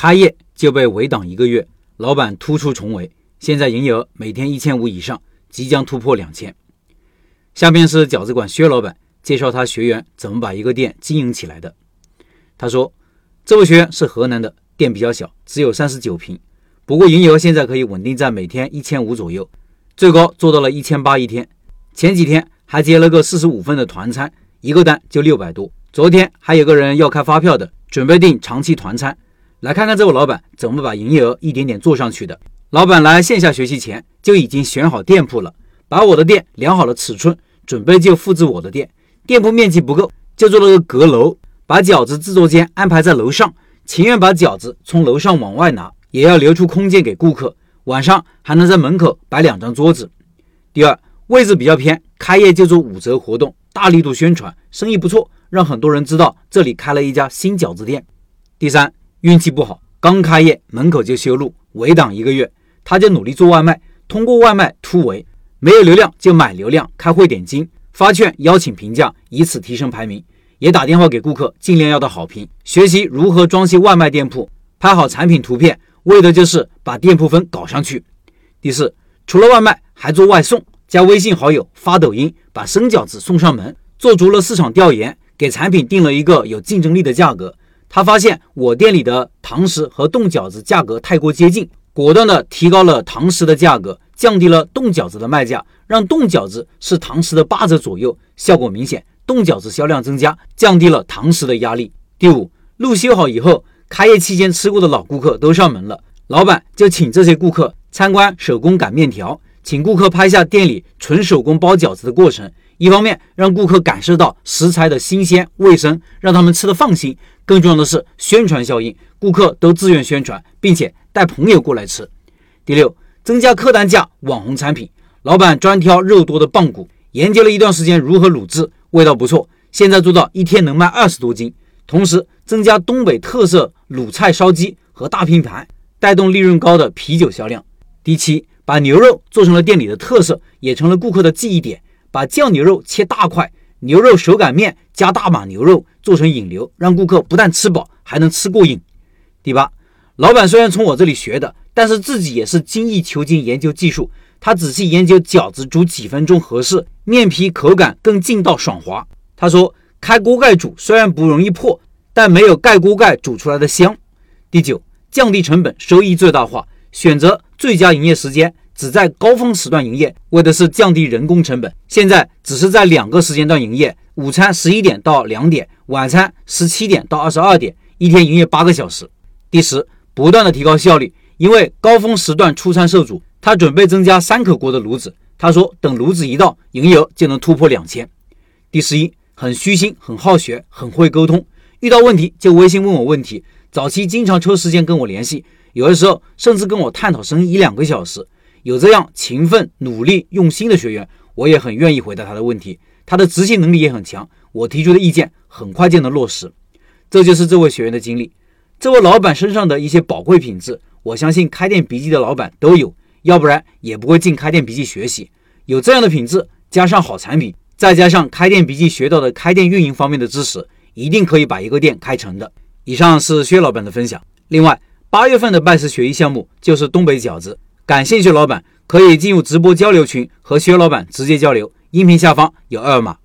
开业就被围挡一个月，老板突出重围，现在营业额每天一千五以上，即将突破两千。下面是饺子馆薛老板介绍他学员怎么把一个店经营起来的。他说，这位学员是河南的，店比较小，只有三十九平，不过营业额现在可以稳定在每天一千五左右，最高做到了一千八一天。前几天还接了个四十五份的团餐，一个单就六百多。昨天还有个人要开发票的，准备订长期团餐。来看看这位老板怎么把营业额一点点做上去的。老板来线下学习前就已经选好店铺了，把我的店量好了尺寸，准备就复制我的店。店铺面积不够，就做了个阁楼，把饺子制作间安排在楼上，情愿把饺子从楼上往外拿，也要留出空间给顾客。晚上还能在门口摆两张桌子。第二，位置比较偏，开业就做五折活动，大力度宣传，生意不错，让很多人知道这里开了一家新饺子店。第三。运气不好，刚开业门口就修路围挡一个月，他就努力做外卖，通过外卖突围，没有流量就买流量，开会点金，发券邀请评价，以此提升排名。也打电话给顾客，尽量要到好评，学习如何装修外卖店铺，拍好产品图片，为的就是把店铺分搞上去。第四，除了外卖，还做外送，加微信好友，发抖音，把生饺子送上门，做足了市场调研，给产品定了一个有竞争力的价格。他发现我店里的堂食和冻饺子价格太过接近，果断的提高了堂食的价格，降低了冻饺子的卖价，让冻饺子是堂食的八折左右，效果明显，冻饺子销量增加，降低了堂食的压力。第五，路修好以后，开业期间吃过的老顾客都上门了，老板就请这些顾客参观手工擀面条，请顾客拍下店里纯手工包饺子的过程。一方面让顾客感受到食材的新鲜卫生，让他们吃的放心；更重要的是宣传效应，顾客都自愿宣传，并且带朋友过来吃。第六，增加客单价网红产品，老板专挑肉多的棒骨，研究了一段时间如何卤制，味道不错，现在做到一天能卖二十多斤。同时增加东北特色卤菜烧鸡和大拼盘，带动利润高的啤酒销量。第七，把牛肉做成了店里的特色，也成了顾客的记忆点。把酱牛肉切大块，牛肉手擀面加大码牛肉做成引流，让顾客不但吃饱，还能吃过瘾。第八，老板虽然从我这里学的，但是自己也是精益求精研究技术。他仔细研究饺子煮几分钟合适，面皮口感更劲道爽滑。他说，开锅盖煮虽然不容易破，但没有盖锅盖煮出来的香。第九，降低成本，收益最大化，选择最佳营业时间。只在高峰时段营业，为的是降低人工成本。现在只是在两个时间段营业：午餐十一点到两点，晚餐十七点到二十二点，一天营业八个小时。第十，不断的提高效率，因为高峰时段出餐受阻，他准备增加三口锅的炉子。他说，等炉子一到，营业额就能突破两千。第十一，很虚心，很好学，很会沟通，遇到问题就微信问我问题。早期经常抽时间跟我联系，有的时候甚至跟我探讨生意一两个小时。有这样勤奋、努力、用心的学员，我也很愿意回答他的问题。他的执行能力也很强，我提出的意见很快就能落实。这就是这位学员的经历。这位老板身上的一些宝贵品质，我相信开店笔记的老板都有，要不然也不会进开店笔记学习。有这样的品质，加上好产品，再加上开店笔记学到的开店运营方面的知识，一定可以把一个店开成的。以上是薛老板的分享。另外，八月份的拜师学艺项目就是东北饺子。感兴趣老板可以进入直播交流群和薛老板直接交流，音频下方有二维码。